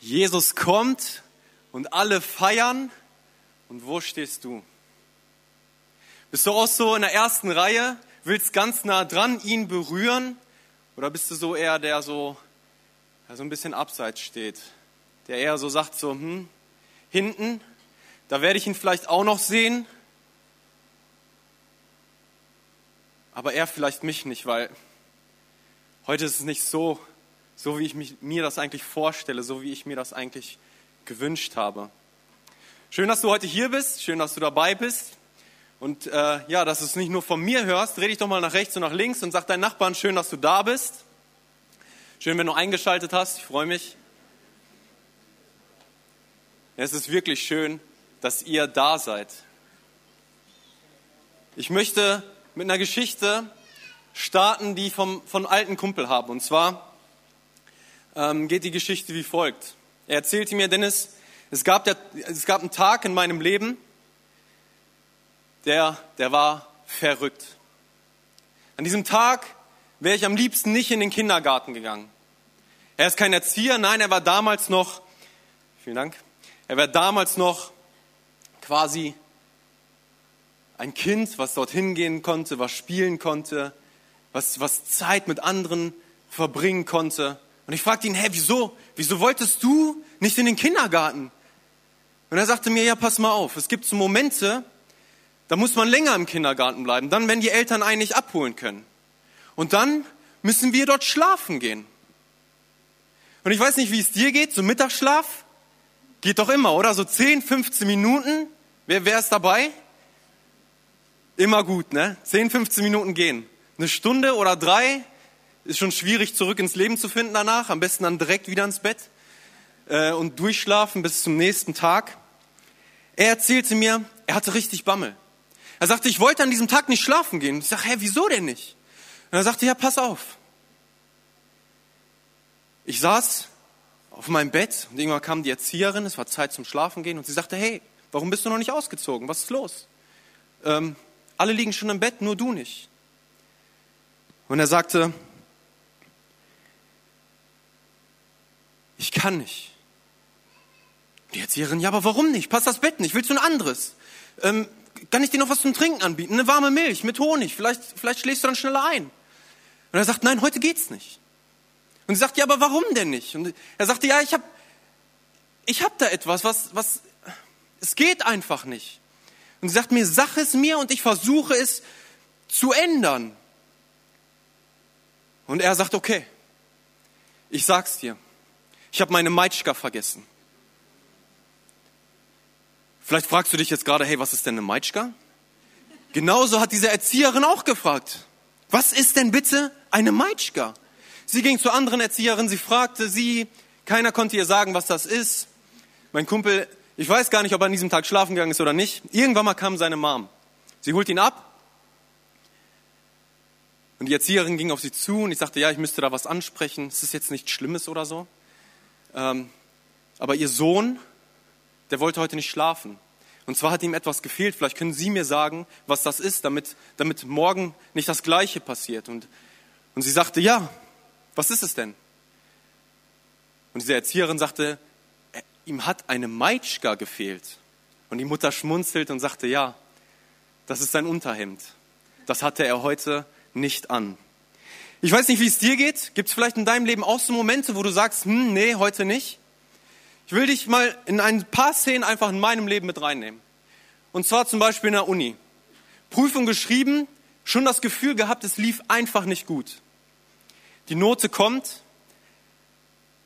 Jesus kommt und alle feiern. Und wo stehst du? Bist du auch so in der ersten Reihe, willst ganz nah dran ihn berühren? Oder bist du so eher der so, der so ein bisschen abseits steht? Der eher so sagt so, hm, hinten, da werde ich ihn vielleicht auch noch sehen. Aber er vielleicht mich nicht, weil heute ist es nicht so, so wie ich mich, mir das eigentlich vorstelle, so wie ich mir das eigentlich gewünscht habe. Schön, dass du heute hier bist, schön, dass du dabei bist. Und äh, ja, dass du es nicht nur von mir hörst, dreh dich doch mal nach rechts und nach links und sag deinen Nachbarn, schön, dass du da bist. Schön, wenn du eingeschaltet hast, ich freue mich. Es ist wirklich schön, dass ihr da seid. Ich möchte mit einer Geschichte starten, die ich vom, von alten Kumpel habe. Und zwar ähm, geht die Geschichte wie folgt. Er erzählte mir, Dennis, es gab, der, es gab einen Tag in meinem Leben, der, der war verrückt. An diesem Tag wäre ich am liebsten nicht in den Kindergarten gegangen. Er ist kein Erzieher, nein, er war damals noch, vielen Dank, er war damals noch quasi ein Kind, was dorthin gehen konnte, was spielen konnte, was, was Zeit mit anderen verbringen konnte. Und ich fragte ihn, hä, wieso? Wieso wolltest du nicht in den Kindergarten? Und er sagte mir, ja, pass mal auf, es gibt so Momente, da muss man länger im Kindergarten bleiben, dann, wenn die Eltern einen nicht abholen können. Und dann müssen wir dort schlafen gehen. Und ich weiß nicht, wie es dir geht, so Mittagsschlaf geht doch immer, oder? So 10, 15 Minuten, wer, wer ist dabei? Immer gut, ne? 10, 15 Minuten gehen. Eine Stunde oder drei, ist schon schwierig, zurück ins Leben zu finden danach. Am besten dann direkt wieder ins Bett äh, und durchschlafen bis zum nächsten Tag. Er erzählte mir, er hatte richtig Bammel. Er sagte, ich wollte an diesem Tag nicht schlafen gehen. Ich sage, hä, wieso denn nicht? Und er sagte, ja, pass auf. Ich saß auf meinem Bett und irgendwann kam die Erzieherin, es war Zeit zum Schlafen gehen und sie sagte, hey, warum bist du noch nicht ausgezogen? Was ist los? Ähm, alle liegen schon im Bett, nur du nicht. Und er sagte, ich kann nicht. Die Erzieherin, ja, aber warum nicht? Passt das Bett nicht? Willst du ein anderes? Ähm, kann ich dir noch was zum Trinken anbieten? Eine warme Milch mit Honig. Vielleicht, vielleicht schläfst du dann schneller ein. Und er sagt, nein, heute geht's nicht. Und sie sagt, ja, aber warum denn nicht? Und er sagte, ja, ich habe ich hab da etwas, was, was, es geht einfach nicht. Und sie sagt mir, sag es mir und ich versuche es zu ändern. Und er sagt, okay, ich sag's dir. Ich habe meine Meitschka vergessen. Vielleicht fragst du dich jetzt gerade, hey, was ist denn eine Meitschka? Genauso hat diese Erzieherin auch gefragt. Was ist denn bitte eine Meitschka? Sie ging zur anderen Erzieherin, sie fragte sie, keiner konnte ihr sagen, was das ist. Mein Kumpel, ich weiß gar nicht, ob er an diesem Tag schlafen gegangen ist oder nicht. Irgendwann mal kam seine Mom. Sie holt ihn ab. Und die Erzieherin ging auf sie zu und ich sagte, ja, ich müsste da was ansprechen. Es ist jetzt nichts Schlimmes oder so. Ähm, aber ihr Sohn, der wollte heute nicht schlafen. Und zwar hat ihm etwas gefehlt. Vielleicht können Sie mir sagen, was das ist, damit, damit morgen nicht das Gleiche passiert. Und, und sie sagte, ja, was ist es denn? Und diese Erzieherin sagte, ihm hat eine Meitschka gefehlt. Und die Mutter schmunzelt und sagte, ja, das ist sein Unterhemd. Das hatte er heute nicht an. Ich weiß nicht, wie es dir geht. Gibt es vielleicht in deinem Leben auch so Momente, wo du sagst, hm, nee, heute nicht? Ich will dich mal in ein paar Szenen einfach in meinem Leben mit reinnehmen. Und zwar zum Beispiel in der Uni. Prüfung geschrieben, schon das Gefühl gehabt, es lief einfach nicht gut. Die Note kommt,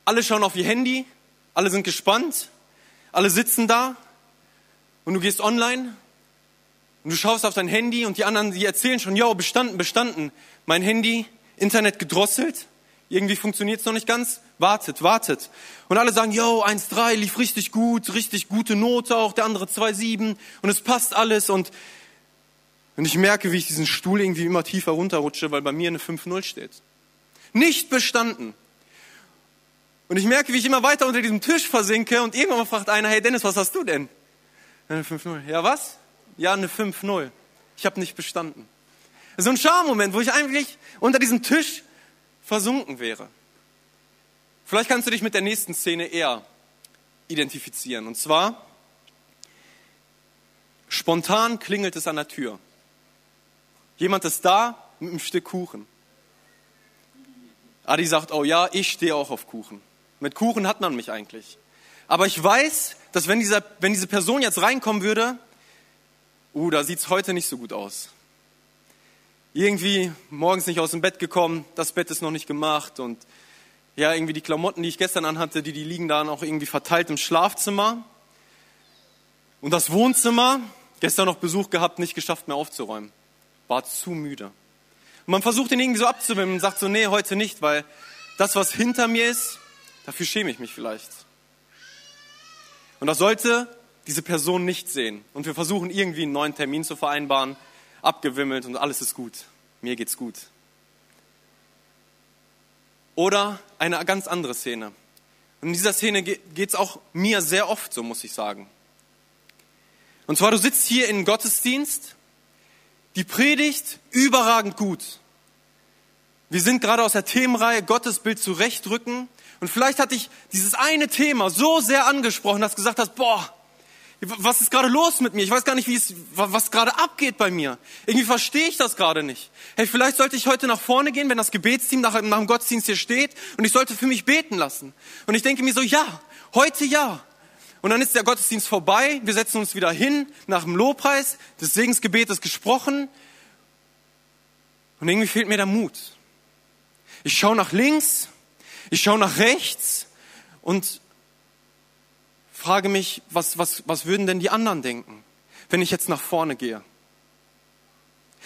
alle schauen auf ihr Handy, alle sind gespannt, alle sitzen da und du gehst online und du schaust auf dein Handy und die anderen, die erzählen schon, ja, bestanden, bestanden. Mein Handy Internet gedrosselt, irgendwie funktioniert es noch nicht ganz, wartet, wartet. Und alle sagen, yo, 1,3 lief richtig gut, richtig gute Note auch, der andere 2,7 und es passt alles und, und ich merke, wie ich diesen Stuhl irgendwie immer tiefer runterrutsche, weil bei mir eine 5,0 steht. Nicht bestanden. Und ich merke, wie ich immer weiter unter diesem Tisch versinke und irgendwann fragt einer, hey Dennis, was hast du denn? Eine 5-0. Ja, was? Ja, eine 5-0. Ich habe nicht bestanden. So ein Schammoment, wo ich eigentlich unter diesem Tisch versunken wäre. Vielleicht kannst du dich mit der nächsten Szene eher identifizieren. Und zwar, spontan klingelt es an der Tür. Jemand ist da mit einem Stück Kuchen. Adi sagt, oh ja, ich stehe auch auf Kuchen. Mit Kuchen hat man mich eigentlich. Aber ich weiß, dass wenn, dieser, wenn diese Person jetzt reinkommen würde, uh, da sieht's heute nicht so gut aus. Irgendwie morgens nicht aus dem Bett gekommen, das Bett ist noch nicht gemacht und ja, irgendwie die Klamotten, die ich gestern anhatte, die, die liegen da noch irgendwie verteilt im Schlafzimmer. Und das Wohnzimmer, gestern noch Besuch gehabt, nicht geschafft mehr aufzuräumen. War zu müde. Und man versucht ihn irgendwie so abzuwimmen und sagt so, nee, heute nicht, weil das, was hinter mir ist, dafür schäme ich mich vielleicht. Und das sollte diese Person nicht sehen. Und wir versuchen irgendwie einen neuen Termin zu vereinbaren, abgewimmelt und alles ist gut. Mir geht's gut. Oder eine ganz andere Szene. Und in dieser Szene geht es auch mir sehr oft so, muss ich sagen. Und zwar, du sitzt hier in Gottesdienst, die Predigt überragend gut. Wir sind gerade aus der Themenreihe Gottesbild zurechtrücken. Und vielleicht hat dich dieses eine Thema so sehr angesprochen, dass du gesagt hast, boah, was ist gerade los mit mir? Ich weiß gar nicht, wie es, was gerade abgeht bei mir. Irgendwie verstehe ich das gerade nicht. Hey, vielleicht sollte ich heute nach vorne gehen, wenn das Gebetsteam nach, nach dem Gottesdienst hier steht und ich sollte für mich beten lassen. Und ich denke mir so, ja, heute ja. Und dann ist der Gottesdienst vorbei, wir setzen uns wieder hin nach dem Lobpreis, das Segensgebet ist gesprochen und irgendwie fehlt mir der Mut. Ich schaue nach links, ich schaue nach rechts und frage mich, was, was, was würden denn die anderen denken, wenn ich jetzt nach vorne gehe?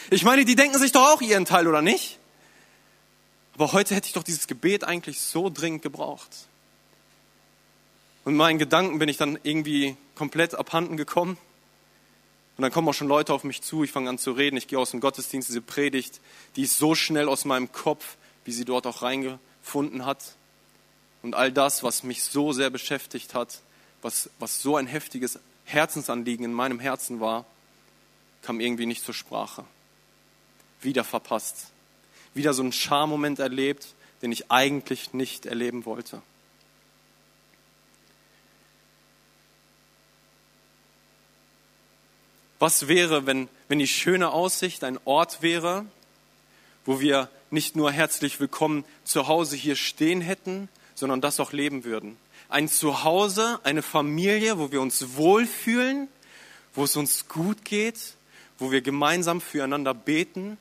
Ich meine, die denken sich doch auch ihren Teil, oder nicht? Aber heute hätte ich doch dieses Gebet eigentlich so dringend gebraucht. Und meinen Gedanken bin ich dann irgendwie komplett abhanden gekommen. Und dann kommen auch schon Leute auf mich zu, ich fange an zu reden, ich gehe aus dem Gottesdienst, diese Predigt, die ist so schnell aus meinem Kopf, wie sie dort auch reingefunden hat. Und all das, was mich so sehr beschäftigt hat, was, was so ein heftiges Herzensanliegen in meinem Herzen war, kam irgendwie nicht zur Sprache. Wieder verpasst. Wieder so einen Schammoment erlebt, den ich eigentlich nicht erleben wollte. Was wäre, wenn, wenn die schöne Aussicht ein Ort wäre, wo wir nicht nur herzlich willkommen zu Hause hier stehen hätten, sondern das auch leben würden? Ein Zuhause, eine Familie, wo wir uns wohlfühlen, wo es uns gut geht, wo wir gemeinsam füreinander beten,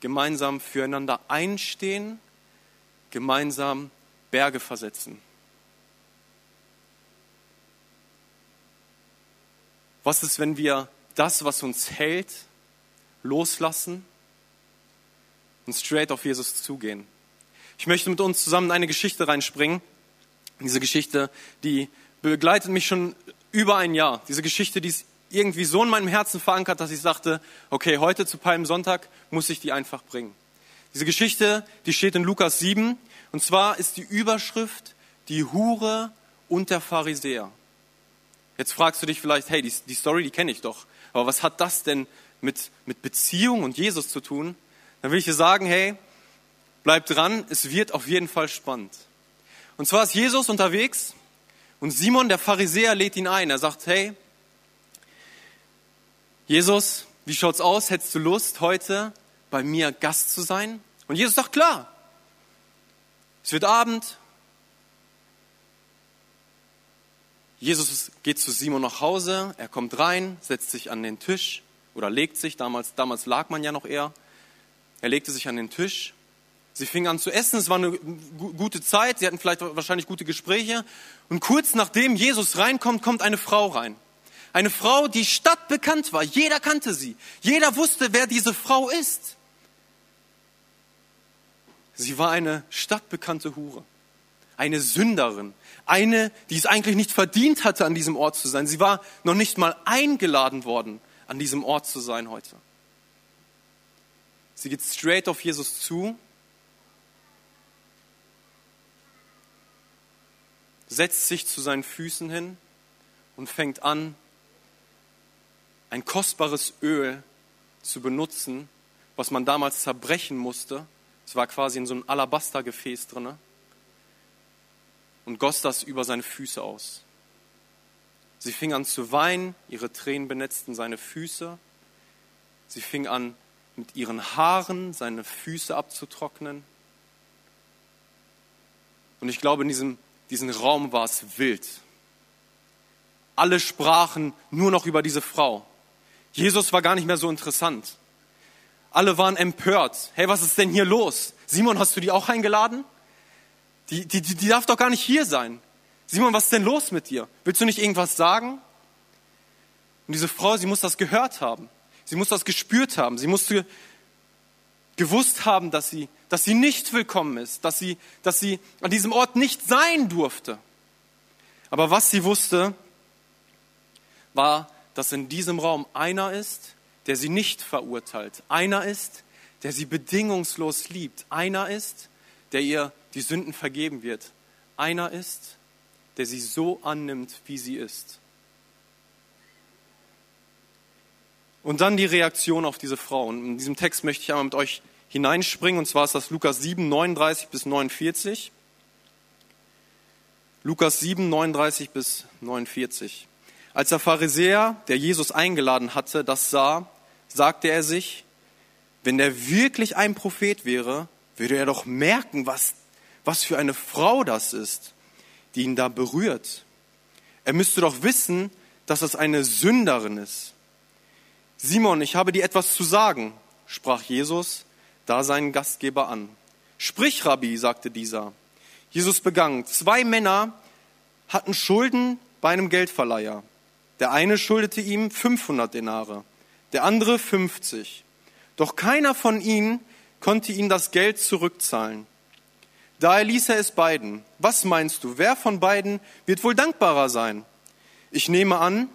gemeinsam füreinander einstehen, gemeinsam Berge versetzen. Was ist, wenn wir das, was uns hält, loslassen und straight auf Jesus zugehen? Ich möchte mit uns zusammen eine Geschichte reinspringen diese Geschichte, die begleitet mich schon über ein Jahr. Diese Geschichte, die ist irgendwie so in meinem Herzen verankert, dass ich sagte, okay, heute zu Palmsonntag muss ich die einfach bringen. Diese Geschichte, die steht in Lukas 7 und zwar ist die Überschrift die Hure und der Pharisäer. Jetzt fragst du dich vielleicht, hey, die, die Story, die kenne ich doch, aber was hat das denn mit, mit Beziehung und Jesus zu tun? Dann will ich dir sagen, hey, bleib dran, es wird auf jeden Fall spannend. Und zwar ist Jesus unterwegs und Simon, der Pharisäer, lädt ihn ein. Er sagt, hey, Jesus, wie schaut's aus? Hättest du Lust, heute bei mir Gast zu sein? Und Jesus sagt, klar. Es wird Abend. Jesus geht zu Simon nach Hause. Er kommt rein, setzt sich an den Tisch oder legt sich. Damals, damals lag man ja noch eher. Er legte sich an den Tisch Sie fingen an zu essen, es war eine gute Zeit, sie hatten vielleicht wahrscheinlich gute Gespräche. Und kurz nachdem Jesus reinkommt, kommt eine Frau rein. Eine Frau, die stadtbekannt war. Jeder kannte sie. Jeder wusste, wer diese Frau ist. Sie war eine stadtbekannte Hure. Eine Sünderin. Eine, die es eigentlich nicht verdient hatte, an diesem Ort zu sein. Sie war noch nicht mal eingeladen worden, an diesem Ort zu sein heute. Sie geht straight auf Jesus zu setzt sich zu seinen Füßen hin und fängt an, ein kostbares Öl zu benutzen, was man damals zerbrechen musste. Es war quasi in so einem Alabastergefäß drin. und goss das über seine Füße aus. Sie fing an zu weinen, ihre Tränen benetzten seine Füße. Sie fing an, mit ihren Haaren seine Füße abzutrocknen. Und ich glaube, in diesem, diesem Raum war es wild. Alle sprachen nur noch über diese Frau. Jesus war gar nicht mehr so interessant. Alle waren empört. Hey, was ist denn hier los? Simon, hast du die auch eingeladen? Die, die, die darf doch gar nicht hier sein. Simon, was ist denn los mit dir? Willst du nicht irgendwas sagen? Und diese Frau, sie muss das gehört haben. Sie muss das gespürt haben. Sie musste gewusst haben, dass sie, dass sie nicht willkommen ist, dass sie, dass sie an diesem Ort nicht sein durfte. Aber was sie wusste, war, dass in diesem Raum einer ist, der sie nicht verurteilt. Einer ist, der sie bedingungslos liebt. Einer ist, der ihr die Sünden vergeben wird. Einer ist, der sie so annimmt, wie sie ist. Und dann die Reaktion auf diese Frau. Und in diesem Text möchte ich einmal mit euch hineinspringen, und zwar ist das Lukas 7, 39 bis 49. Lukas 7, 39 bis 49. Als der Pharisäer, der Jesus eingeladen hatte, das sah, sagte er sich, wenn der wirklich ein Prophet wäre, würde er doch merken, was, was für eine Frau das ist, die ihn da berührt. Er müsste doch wissen, dass das eine Sünderin ist. Simon, ich habe dir etwas zu sagen, sprach Jesus da seinen Gastgeber an. Sprich, Rabbi, sagte dieser. Jesus begann. Zwei Männer hatten Schulden bei einem Geldverleiher. Der eine schuldete ihm 500 Denare, der andere 50. Doch keiner von ihnen konnte ihm das Geld zurückzahlen. Daher ließ er es beiden. Was meinst du, wer von beiden wird wohl dankbarer sein? Ich nehme an,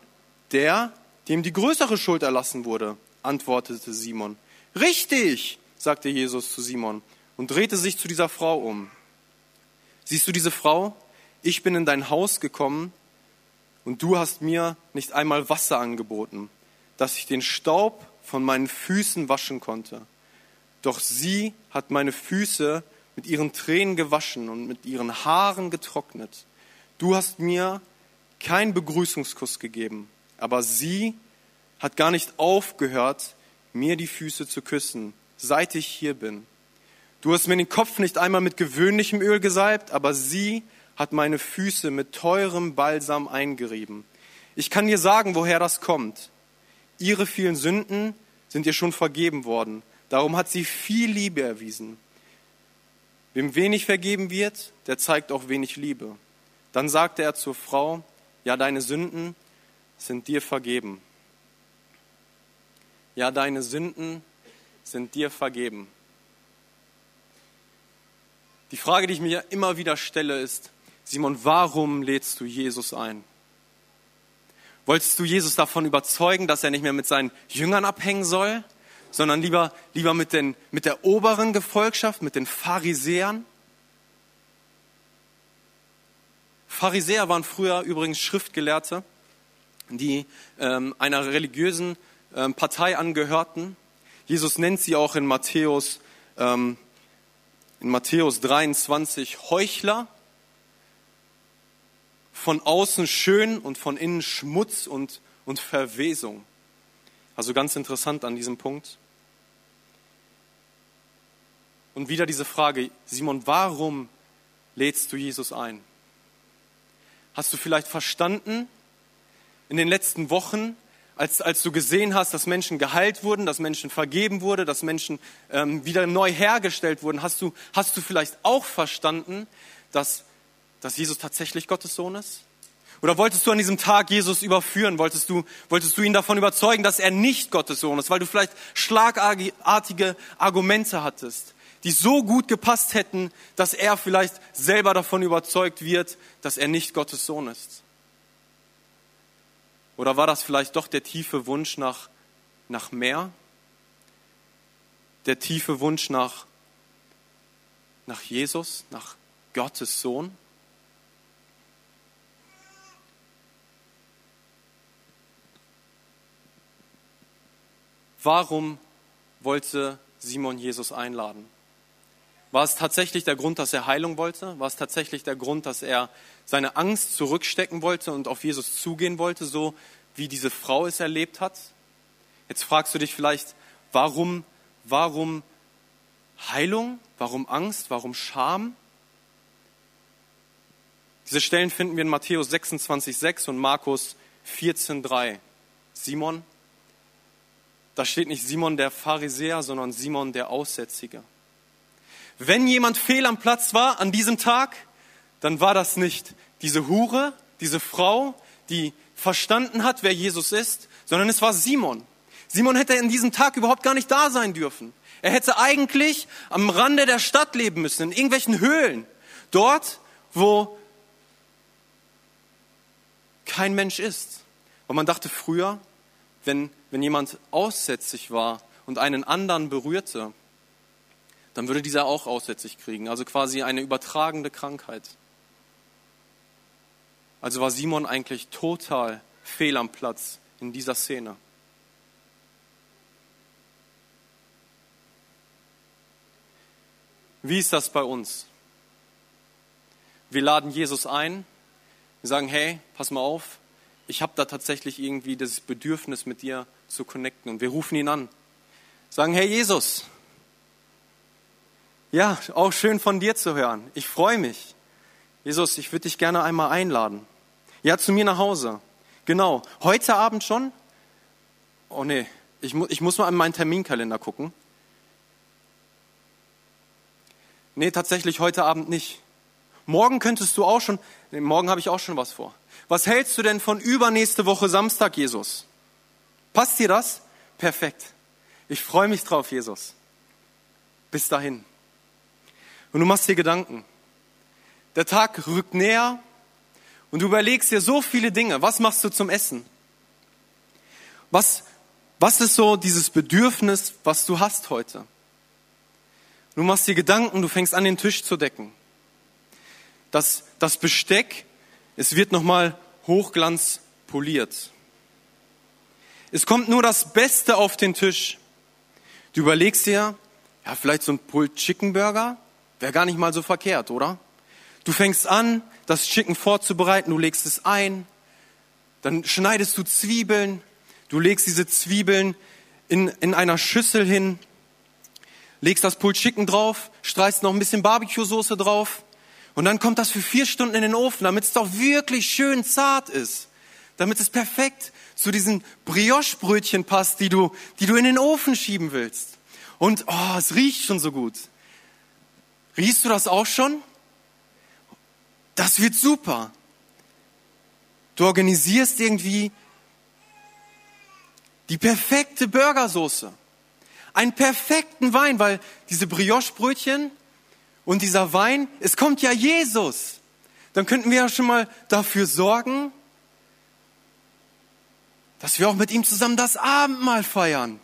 der, dem die größere Schuld erlassen wurde, antwortete Simon. Richtig, sagte Jesus zu Simon und drehte sich zu dieser Frau um. Siehst du diese Frau? Ich bin in dein Haus gekommen und du hast mir nicht einmal Wasser angeboten, dass ich den Staub von meinen Füßen waschen konnte. Doch sie hat meine Füße mit ihren Tränen gewaschen und mit ihren Haaren getrocknet. Du hast mir keinen Begrüßungskuss gegeben, aber sie hat gar nicht aufgehört, mir die Füße zu küssen, seit ich hier bin. Du hast mir den Kopf nicht einmal mit gewöhnlichem Öl gesalbt, aber sie hat meine Füße mit teurem Balsam eingerieben. Ich kann dir sagen, woher das kommt. Ihre vielen Sünden sind ihr schon vergeben worden. Darum hat sie viel Liebe erwiesen. Wem wenig vergeben wird, der zeigt auch wenig Liebe. Dann sagte er zur Frau, ja, deine Sünden sind dir vergeben. Ja, deine Sünden sind dir vergeben. Die Frage, die ich mir immer wieder stelle, ist, Simon, warum lädst du Jesus ein? Wolltest du Jesus davon überzeugen, dass er nicht mehr mit seinen Jüngern abhängen soll, sondern lieber, lieber mit, den, mit der oberen Gefolgschaft, mit den Pharisäern? Pharisäer waren früher übrigens Schriftgelehrte, die ähm, einer religiösen ähm, Partei angehörten. Jesus nennt sie auch in Matthäus, ähm, in Matthäus 23 Heuchler. Von außen schön und von innen Schmutz und, und Verwesung. Also ganz interessant an diesem Punkt. Und wieder diese Frage, Simon, warum lädst du Jesus ein? Hast du vielleicht verstanden in den letzten Wochen, als, als du gesehen hast, dass Menschen geheilt wurden, dass Menschen vergeben wurden, dass Menschen ähm, wieder neu hergestellt wurden, hast du, hast du vielleicht auch verstanden, dass, dass Jesus tatsächlich Gottes Sohn ist? Oder wolltest du an diesem Tag Jesus überführen? Wolltest du, wolltest du ihn davon überzeugen, dass er nicht Gottes Sohn ist, weil du vielleicht schlagartige Argumente hattest, die so gut gepasst hätten, dass er vielleicht selber davon überzeugt wird, dass er nicht Gottes Sohn ist? Oder war das vielleicht doch der tiefe Wunsch nach, nach mehr? Der tiefe Wunsch nach, nach Jesus, nach Gottes Sohn? Warum wollte Simon Jesus einladen? War es tatsächlich der Grund, dass er Heilung wollte? War es tatsächlich der Grund, dass er seine Angst zurückstecken wollte und auf Jesus zugehen wollte, so wie diese Frau es erlebt hat? Jetzt fragst du dich vielleicht, warum, warum Heilung? Warum Angst? Warum Scham? Diese Stellen finden wir in Matthäus 26,6 und Markus 14,3. Simon, da steht nicht Simon der Pharisäer, sondern Simon der Aussätzige. Wenn jemand fehl am Platz war an diesem Tag, dann war das nicht diese Hure, diese Frau, die verstanden hat, wer Jesus ist, sondern es war Simon. Simon hätte in diesem Tag überhaupt gar nicht da sein dürfen. Er hätte eigentlich am Rande der Stadt leben müssen, in irgendwelchen Höhlen. Dort, wo kein Mensch ist. Und man dachte früher, wenn, wenn jemand aussätzig war und einen anderen berührte, dann würde dieser auch aussätzig kriegen. Also quasi eine übertragende Krankheit. Also war Simon eigentlich total fehl am Platz in dieser Szene. Wie ist das bei uns? Wir laden Jesus ein, wir sagen, hey, pass mal auf, ich habe da tatsächlich irgendwie das Bedürfnis, mit dir zu connecten. Und wir rufen ihn an, sagen, hey Jesus, ja, auch schön von dir zu hören. Ich freue mich. Jesus, ich würde dich gerne einmal einladen. Ja, zu mir nach Hause. Genau. Heute Abend schon? Oh nee, ich, mu ich muss mal in meinen Terminkalender gucken. Nee, tatsächlich heute Abend nicht. Morgen könntest du auch schon, nee, morgen habe ich auch schon was vor. Was hältst du denn von übernächste Woche Samstag, Jesus? Passt dir das? Perfekt. Ich freue mich drauf, Jesus. Bis dahin. Und du machst dir Gedanken. Der Tag rückt näher und du überlegst dir so viele Dinge. Was machst du zum Essen? Was, was ist so dieses Bedürfnis, was du hast heute? Du machst dir Gedanken, du fängst an, den Tisch zu decken. Das, das Besteck, es wird nochmal hochglanz poliert. Es kommt nur das Beste auf den Tisch. Du überlegst dir, ja, vielleicht so ein Pulled Chicken Burger wäre gar nicht mal so verkehrt, oder? Du fängst an, das Chicken vorzubereiten, du legst es ein, dann schneidest du Zwiebeln, du legst diese Zwiebeln in, in einer Schüssel hin, legst das Pulled Chicken drauf, streichst noch ein bisschen Barbecue-Soße drauf und dann kommt das für vier Stunden in den Ofen, damit es doch wirklich schön zart ist, damit es perfekt zu diesen Brioche-Brötchen passt, die du, die du in den Ofen schieben willst. Und oh, es riecht schon so gut. Riechst du das auch schon? Das wird super. Du organisierst irgendwie die perfekte Burgersoße einen perfekten Wein, weil diese Brioche-Brötchen und dieser Wein, es kommt ja Jesus. Dann könnten wir ja schon mal dafür sorgen, dass wir auch mit ihm zusammen das Abendmahl feiern.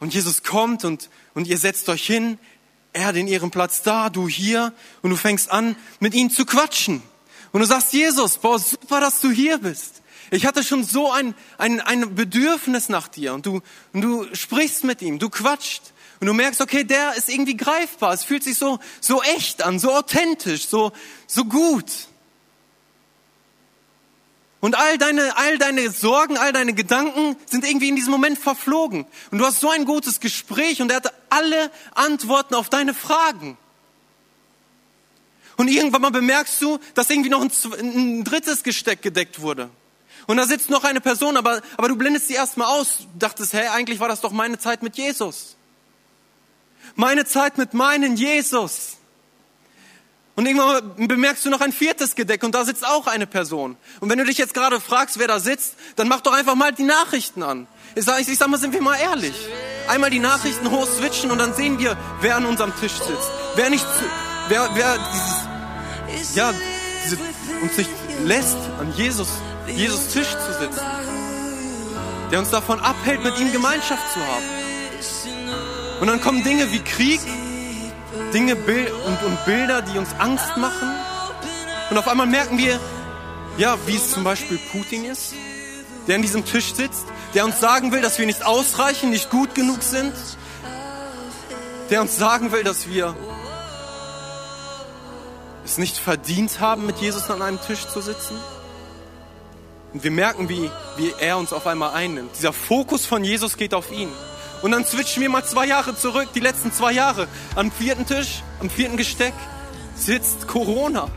Und Jesus kommt und, und ihr setzt euch hin, er hat in ihrem Platz da, du hier, und du fängst an, mit ihm zu quatschen. Und du sagst, Jesus, boah, super, dass du hier bist. Ich hatte schon so ein, ein, ein Bedürfnis nach dir und du, und du sprichst mit ihm, du quatscht und du merkst, okay, der ist irgendwie greifbar. Es fühlt sich so, so echt an, so authentisch, so, so gut. Und all deine, all deine Sorgen, all deine Gedanken sind irgendwie in diesem Moment verflogen. Und du hast so ein gutes Gespräch und er hatte alle Antworten auf deine Fragen. Und irgendwann mal bemerkst du, dass irgendwie noch ein, ein drittes Gesteck gedeckt wurde. Und da sitzt noch eine Person, aber, aber du blendest sie erstmal aus. Du dachtest, hey, eigentlich war das doch meine Zeit mit Jesus. Meine Zeit mit meinen Jesus. Und irgendwann bemerkst du noch ein viertes Gedeck und da sitzt auch eine Person. Und wenn du dich jetzt gerade fragst, wer da sitzt, dann mach doch einfach mal die Nachrichten an. Ich sag, ich sag mal, sind wir mal ehrlich. Einmal die Nachrichten hoch switchen und dann sehen wir, wer an unserem Tisch sitzt. Wer nicht, wer, wer dieses, ja, diese, uns nicht lässt, an Jesus Jesus Tisch zu sitzen, der uns davon abhält, mit ihm Gemeinschaft zu haben. Und dann kommen Dinge wie Krieg, Dinge und, Bilder, die uns Angst machen. Und auf einmal merken wir, ja, wie es zum Beispiel Putin ist, der an diesem Tisch sitzt, der uns sagen will, dass wir nicht ausreichen, nicht gut genug sind. der uns sagen will, dass wir es nicht verdient haben, mit Jesus an einem Tisch zu sitzen. Und wir merken, wie, wie er uns auf einmal einnimmt. Dieser Fokus von Jesus geht auf ihn. Und dann switchen wir mal zwei Jahre zurück, die letzten zwei Jahre. Am vierten Tisch, am vierten Gesteck sitzt Corona.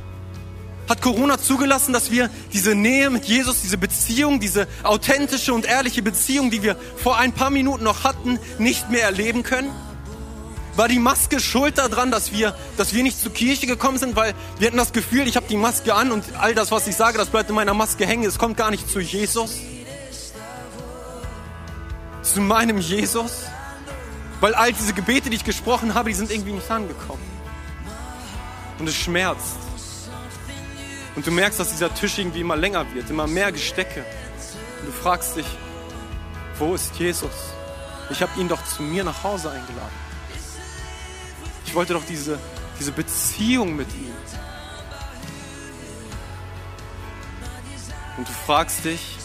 Hat Corona zugelassen, dass wir diese Nähe mit Jesus, diese Beziehung, diese authentische und ehrliche Beziehung, die wir vor ein paar Minuten noch hatten, nicht mehr erleben können? War die Maske schuld daran, dass wir, dass wir nicht zur Kirche gekommen sind, weil wir hatten das Gefühl, ich habe die Maske an und all das, was ich sage, das bleibt in meiner Maske hängen. Es kommt gar nicht zu Jesus, zu meinem Jesus, weil all diese Gebete, die ich gesprochen habe, die sind irgendwie nicht angekommen. Und es schmerzt. Und du merkst, dass dieser Tisch irgendwie immer länger wird, immer mehr Gestecke. Und du fragst dich, wo ist Jesus? Ich habe ihn doch zu mir nach Hause eingeladen. Ich wollte doch diese, diese Beziehung mit ihm. Und du fragst dich,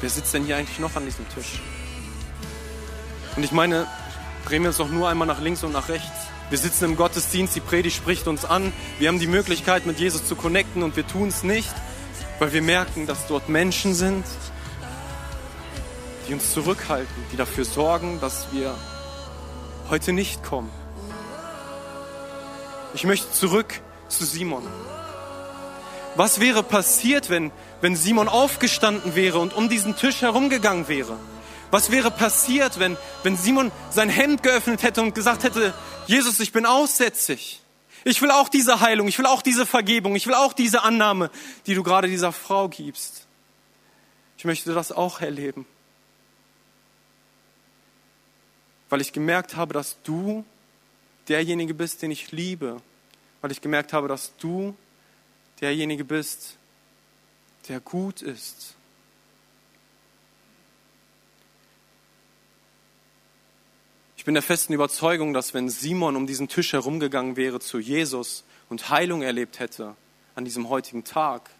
wer sitzt denn hier eigentlich noch an diesem Tisch? Und ich meine, drehen wir uns doch nur einmal nach links und nach rechts. Wir sitzen im Gottesdienst, die Predigt spricht uns an. Wir haben die Möglichkeit, mit Jesus zu connecten und wir tun es nicht, weil wir merken, dass dort Menschen sind, die uns zurückhalten, die dafür sorgen, dass wir heute nicht kommen. Ich möchte zurück zu Simon. Was wäre passiert, wenn, wenn Simon aufgestanden wäre und um diesen Tisch herumgegangen wäre? Was wäre passiert, wenn, wenn Simon sein Hemd geöffnet hätte und gesagt hätte, Jesus, ich bin aussätzig. Ich will auch diese Heilung, ich will auch diese Vergebung, ich will auch diese Annahme, die du gerade dieser Frau gibst. Ich möchte das auch erleben. Weil ich gemerkt habe, dass du derjenige bist, den ich liebe, weil ich gemerkt habe, dass du derjenige bist, der gut ist. Ich bin der festen Überzeugung, dass wenn Simon um diesen Tisch herumgegangen wäre zu Jesus und Heilung erlebt hätte an diesem heutigen Tag,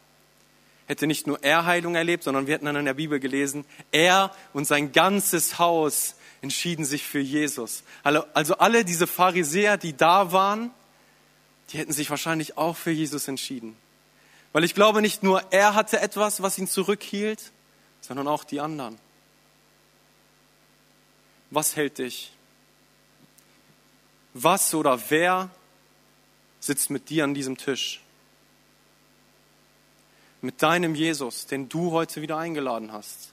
hätte nicht nur er Heilung erlebt, sondern wir hätten dann in der Bibel gelesen, er und sein ganzes Haus entschieden sich für Jesus. Also alle diese Pharisäer, die da waren, die hätten sich wahrscheinlich auch für Jesus entschieden. Weil ich glaube, nicht nur er hatte etwas, was ihn zurückhielt, sondern auch die anderen. Was hält dich? Was oder wer sitzt mit dir an diesem Tisch? Mit deinem Jesus, den du heute wieder eingeladen hast.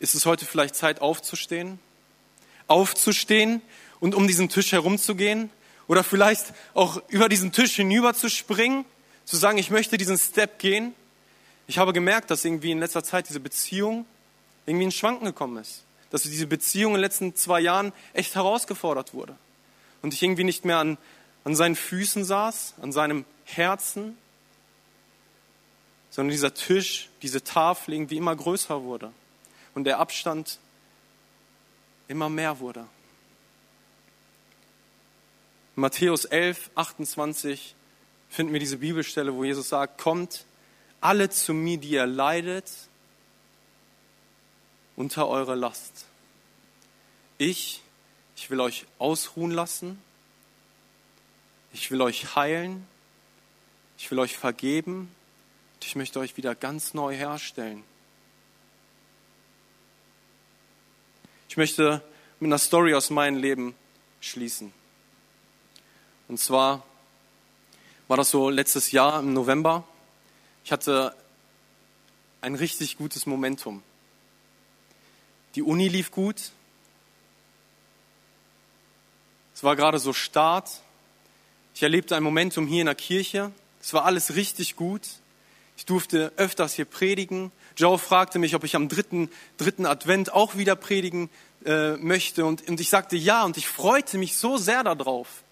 Ist es heute vielleicht Zeit aufzustehen? Aufzustehen und um diesen Tisch herumzugehen? Oder vielleicht auch über diesen Tisch hinüber zu springen, zu sagen, ich möchte diesen Step gehen? Ich habe gemerkt, dass irgendwie in letzter Zeit diese Beziehung irgendwie in Schwanken gekommen ist. Dass diese Beziehung in den letzten zwei Jahren echt herausgefordert wurde. Und ich irgendwie nicht mehr an, an seinen Füßen saß, an seinem Herzen, sondern dieser Tisch, diese Tafel irgendwie immer größer wurde und der Abstand immer mehr wurde. In Matthäus 11, 28 finden wir diese Bibelstelle, wo Jesus sagt, kommt alle zu mir, die ihr leidet, unter eure Last. Ich, ich will euch ausruhen lassen. Ich will euch heilen. Ich will euch vergeben. Und ich möchte euch wieder ganz neu herstellen. Ich möchte mit einer Story aus meinem Leben schließen. Und zwar war das so letztes Jahr im November. Ich hatte ein richtig gutes Momentum. Die Uni lief gut. Es war gerade so Start. Ich erlebte ein Momentum hier in der Kirche. Es war alles richtig gut. Ich durfte öfters hier predigen. Joe fragte mich, ob ich am dritten, dritten Advent auch wieder predigen äh, möchte. Und, und ich sagte ja und ich freute mich so sehr darauf.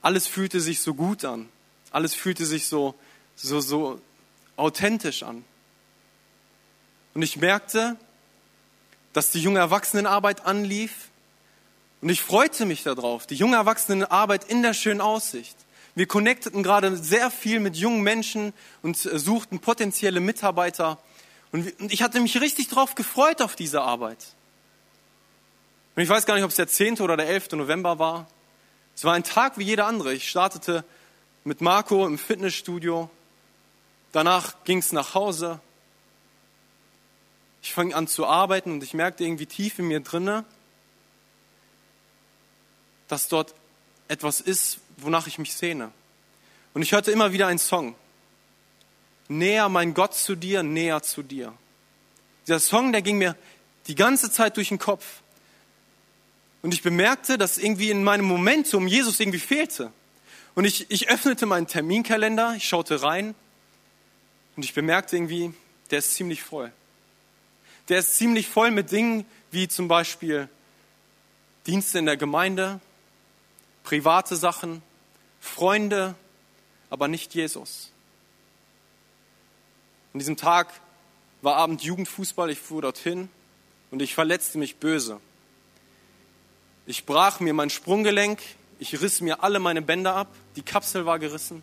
Alles fühlte sich so gut an. Alles fühlte sich so, so, so authentisch an. Und ich merkte, dass die junge Erwachsenenarbeit anlief. Und ich freute mich darauf, die junge Erwachsenenarbeit in der schönen Aussicht. Wir connecteten gerade sehr viel mit jungen Menschen und äh, suchten potenzielle Mitarbeiter. Und ich hatte mich richtig drauf gefreut auf diese Arbeit. Und ich weiß gar nicht, ob es der 10. oder der 11. November war. Es war ein Tag wie jeder andere. Ich startete mit Marco im Fitnessstudio. Danach ging es nach Hause. Ich fing an zu arbeiten und ich merkte irgendwie tief in mir drinne, dass dort etwas ist, wonach ich mich sehne. Und ich hörte immer wieder einen Song. Näher mein Gott zu dir, näher zu dir. Dieser Song, der ging mir die ganze Zeit durch den Kopf. Und ich bemerkte, dass irgendwie in meinem Momentum Jesus irgendwie fehlte. Und ich, ich öffnete meinen Terminkalender, ich schaute rein und ich bemerkte irgendwie, der ist ziemlich voll. Der ist ziemlich voll mit Dingen wie zum Beispiel Dienste in der Gemeinde, private Sachen, Freunde, aber nicht Jesus. An diesem Tag war Abend Jugendfußball, ich fuhr dorthin und ich verletzte mich böse. Ich brach mir mein Sprunggelenk, ich riss mir alle meine Bänder ab, die Kapsel war gerissen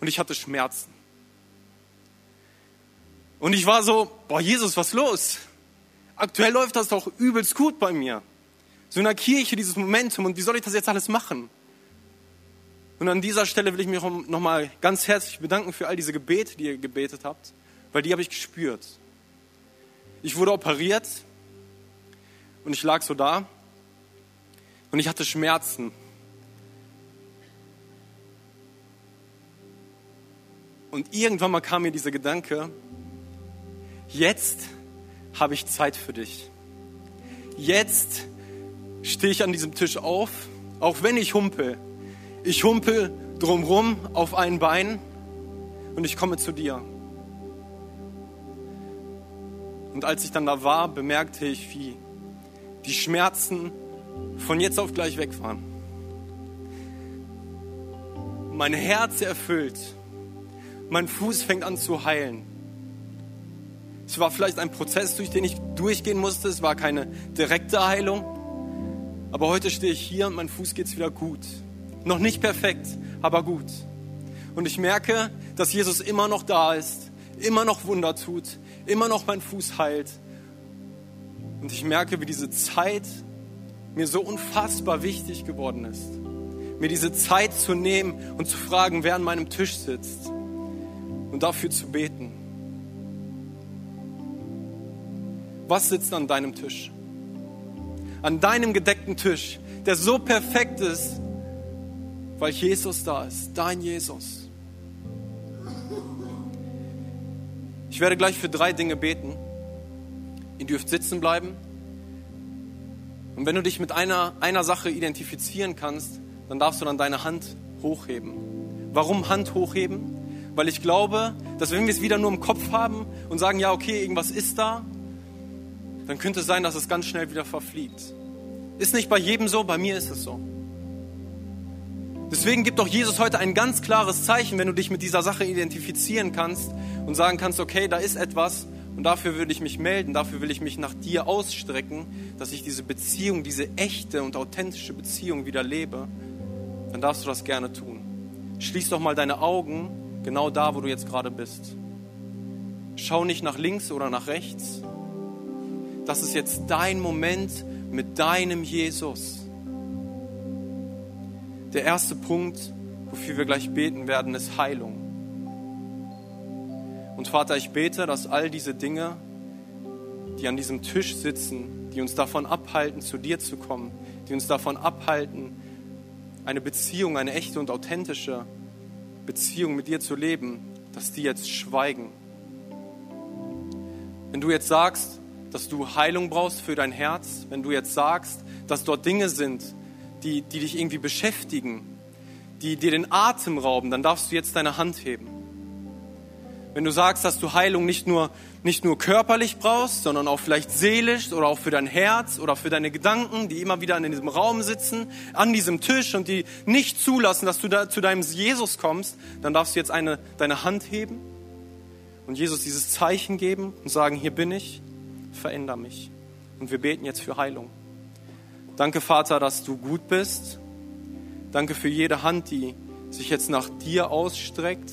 und ich hatte Schmerzen. Und ich war so, boah Jesus, was los? Aktuell läuft das doch übelst gut bei mir. So in der Kirche dieses Momentum und wie soll ich das jetzt alles machen? Und an dieser Stelle will ich mich nochmal ganz herzlich bedanken für all diese Gebete, die ihr gebetet habt, weil die habe ich gespürt. Ich wurde operiert und ich lag so da und ich hatte Schmerzen. Und irgendwann mal kam mir dieser Gedanke, jetzt habe ich Zeit für dich. Jetzt stehe ich an diesem Tisch auf, auch wenn ich humpel. Ich humpel drumrum auf ein Bein und ich komme zu dir. Und als ich dann da war, bemerkte ich, wie die Schmerzen von jetzt auf gleich weg waren. Mein Herz erfüllt. Mein Fuß fängt an zu heilen. Es war vielleicht ein Prozess, durch den ich durchgehen musste. Es war keine direkte Heilung. Aber heute stehe ich hier und mein Fuß geht es wieder gut. Noch nicht perfekt, aber gut. Und ich merke, dass Jesus immer noch da ist, immer noch Wunder tut, immer noch mein Fuß heilt. Und ich merke, wie diese Zeit mir so unfassbar wichtig geworden ist. Mir diese Zeit zu nehmen und zu fragen, wer an meinem Tisch sitzt und dafür zu beten. Was sitzt an deinem Tisch? An deinem gedeckten Tisch, der so perfekt ist, weil Jesus da ist, dein Jesus. Ich werde gleich für drei Dinge beten. Ihr dürft sitzen bleiben. Und wenn du dich mit einer, einer Sache identifizieren kannst, dann darfst du dann deine Hand hochheben. Warum Hand hochheben? Weil ich glaube, dass wenn wir es wieder nur im Kopf haben und sagen, ja, okay, irgendwas ist da, dann könnte es sein, dass es ganz schnell wieder verfliegt. Ist nicht bei jedem so, bei mir ist es so. Deswegen gibt doch Jesus heute ein ganz klares Zeichen, wenn du dich mit dieser Sache identifizieren kannst und sagen kannst, okay, da ist etwas und dafür würde ich mich melden, dafür will ich mich nach dir ausstrecken, dass ich diese Beziehung, diese echte und authentische Beziehung wieder lebe, dann darfst du das gerne tun. Schließ doch mal deine Augen genau da, wo du jetzt gerade bist. Schau nicht nach links oder nach rechts, das ist jetzt dein Moment mit deinem Jesus. Der erste Punkt, wofür wir gleich beten werden, ist Heilung. Und Vater, ich bete, dass all diese Dinge, die an diesem Tisch sitzen, die uns davon abhalten, zu dir zu kommen, die uns davon abhalten, eine Beziehung, eine echte und authentische Beziehung mit dir zu leben, dass die jetzt schweigen. Wenn du jetzt sagst, dass du Heilung brauchst für dein Herz, wenn du jetzt sagst, dass dort Dinge sind, die, die dich irgendwie beschäftigen, die dir den Atem rauben, dann darfst du jetzt deine Hand heben. Wenn du sagst, dass du Heilung nicht nur, nicht nur körperlich brauchst, sondern auch vielleicht seelisch oder auch für dein Herz oder für deine Gedanken, die immer wieder in diesem Raum sitzen, an diesem Tisch und die nicht zulassen, dass du da zu deinem Jesus kommst, dann darfst du jetzt eine, deine Hand heben und Jesus dieses Zeichen geben und sagen, hier bin ich, veränder mich. Und wir beten jetzt für Heilung. Danke, Vater, dass du gut bist. Danke für jede Hand, die sich jetzt nach dir ausstreckt.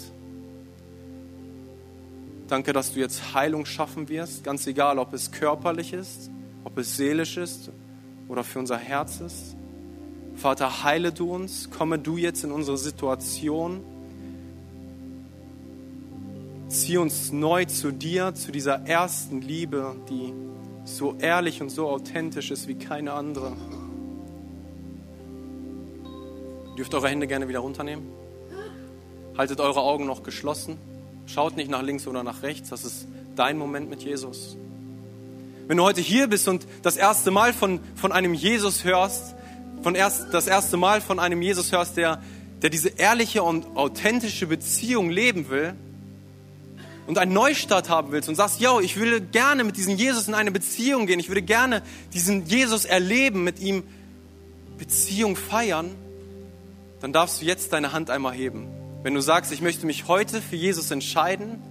Danke, dass du jetzt Heilung schaffen wirst, ganz egal, ob es körperlich ist, ob es seelisch ist oder für unser Herz ist. Vater, heile du uns, komme du jetzt in unsere Situation. Zieh uns neu zu dir, zu dieser ersten Liebe, die so ehrlich und so authentisch ist wie keine andere. Ihr dürft eure Hände gerne wieder runternehmen. Haltet eure Augen noch geschlossen. Schaut nicht nach links oder nach rechts. Das ist dein Moment mit Jesus. Wenn du heute hier bist und das erste Mal von, von einem Jesus hörst, von erst, das erste Mal von einem Jesus hörst, der, der diese ehrliche und authentische Beziehung leben will und einen Neustart haben willst und sagst, yo, ich würde gerne mit diesem Jesus in eine Beziehung gehen, ich würde gerne diesen Jesus erleben, mit ihm Beziehung feiern, dann darfst du jetzt deine Hand einmal heben. Wenn du sagst, ich möchte mich heute für Jesus entscheiden,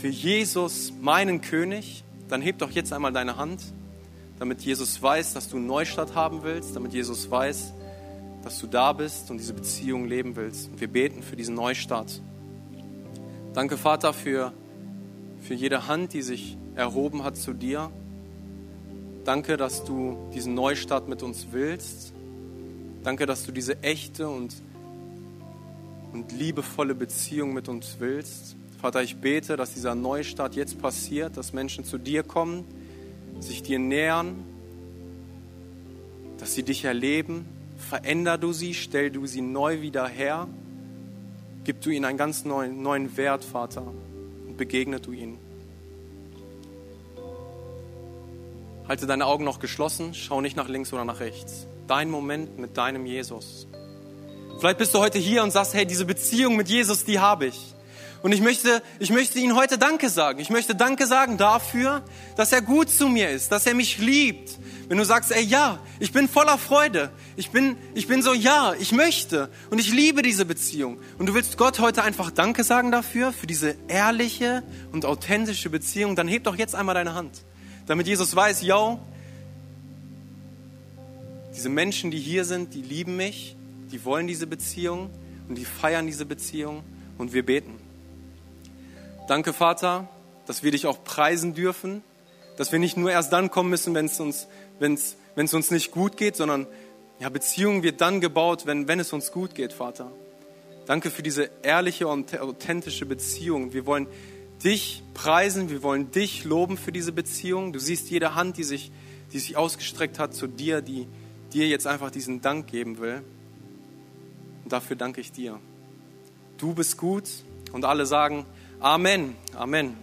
für Jesus, meinen König, dann heb doch jetzt einmal deine Hand, damit Jesus weiß, dass du einen Neustart haben willst, damit Jesus weiß, dass du da bist und diese Beziehung leben willst. Und wir beten für diesen Neustart. Danke, Vater, für, für jede Hand, die sich erhoben hat zu dir. Danke, dass du diesen Neustart mit uns willst. Danke, dass du diese echte und und liebevolle Beziehung mit uns willst. Vater, ich bete, dass dieser Neustart jetzt passiert, dass Menschen zu dir kommen, sich dir nähern, dass sie dich erleben. Veränder du sie, stell du sie neu wieder her. Gib du ihnen einen ganz neuen, neuen Wert, Vater, und begegne du ihnen. Halte deine Augen noch geschlossen, schau nicht nach links oder nach rechts. Dein Moment mit deinem Jesus. Vielleicht bist du heute hier und sagst, hey, diese Beziehung mit Jesus, die habe ich. Und ich möchte, ich möchte ihm heute Danke sagen. Ich möchte Danke sagen dafür, dass er gut zu mir ist, dass er mich liebt. Wenn du sagst, ey, ja, ich bin voller Freude. Ich bin, ich bin so, ja, ich möchte. Und ich liebe diese Beziehung. Und du willst Gott heute einfach Danke sagen dafür, für diese ehrliche und authentische Beziehung. Dann heb doch jetzt einmal deine Hand. Damit Jesus weiß, yo, diese Menschen, die hier sind, die lieben mich die wollen diese Beziehung und die feiern diese Beziehung und wir beten. Danke, Vater, dass wir dich auch preisen dürfen, dass wir nicht nur erst dann kommen müssen, wenn es uns, wenn's, wenn's uns nicht gut geht, sondern ja, Beziehung wird dann gebaut, wenn, wenn es uns gut geht, Vater. Danke für diese ehrliche und authentische Beziehung. Wir wollen dich preisen, wir wollen dich loben für diese Beziehung. Du siehst jede Hand, die sich, die sich ausgestreckt hat zu dir, die dir jetzt einfach diesen Dank geben will. Und dafür danke ich dir. Du bist gut und alle sagen Amen. Amen.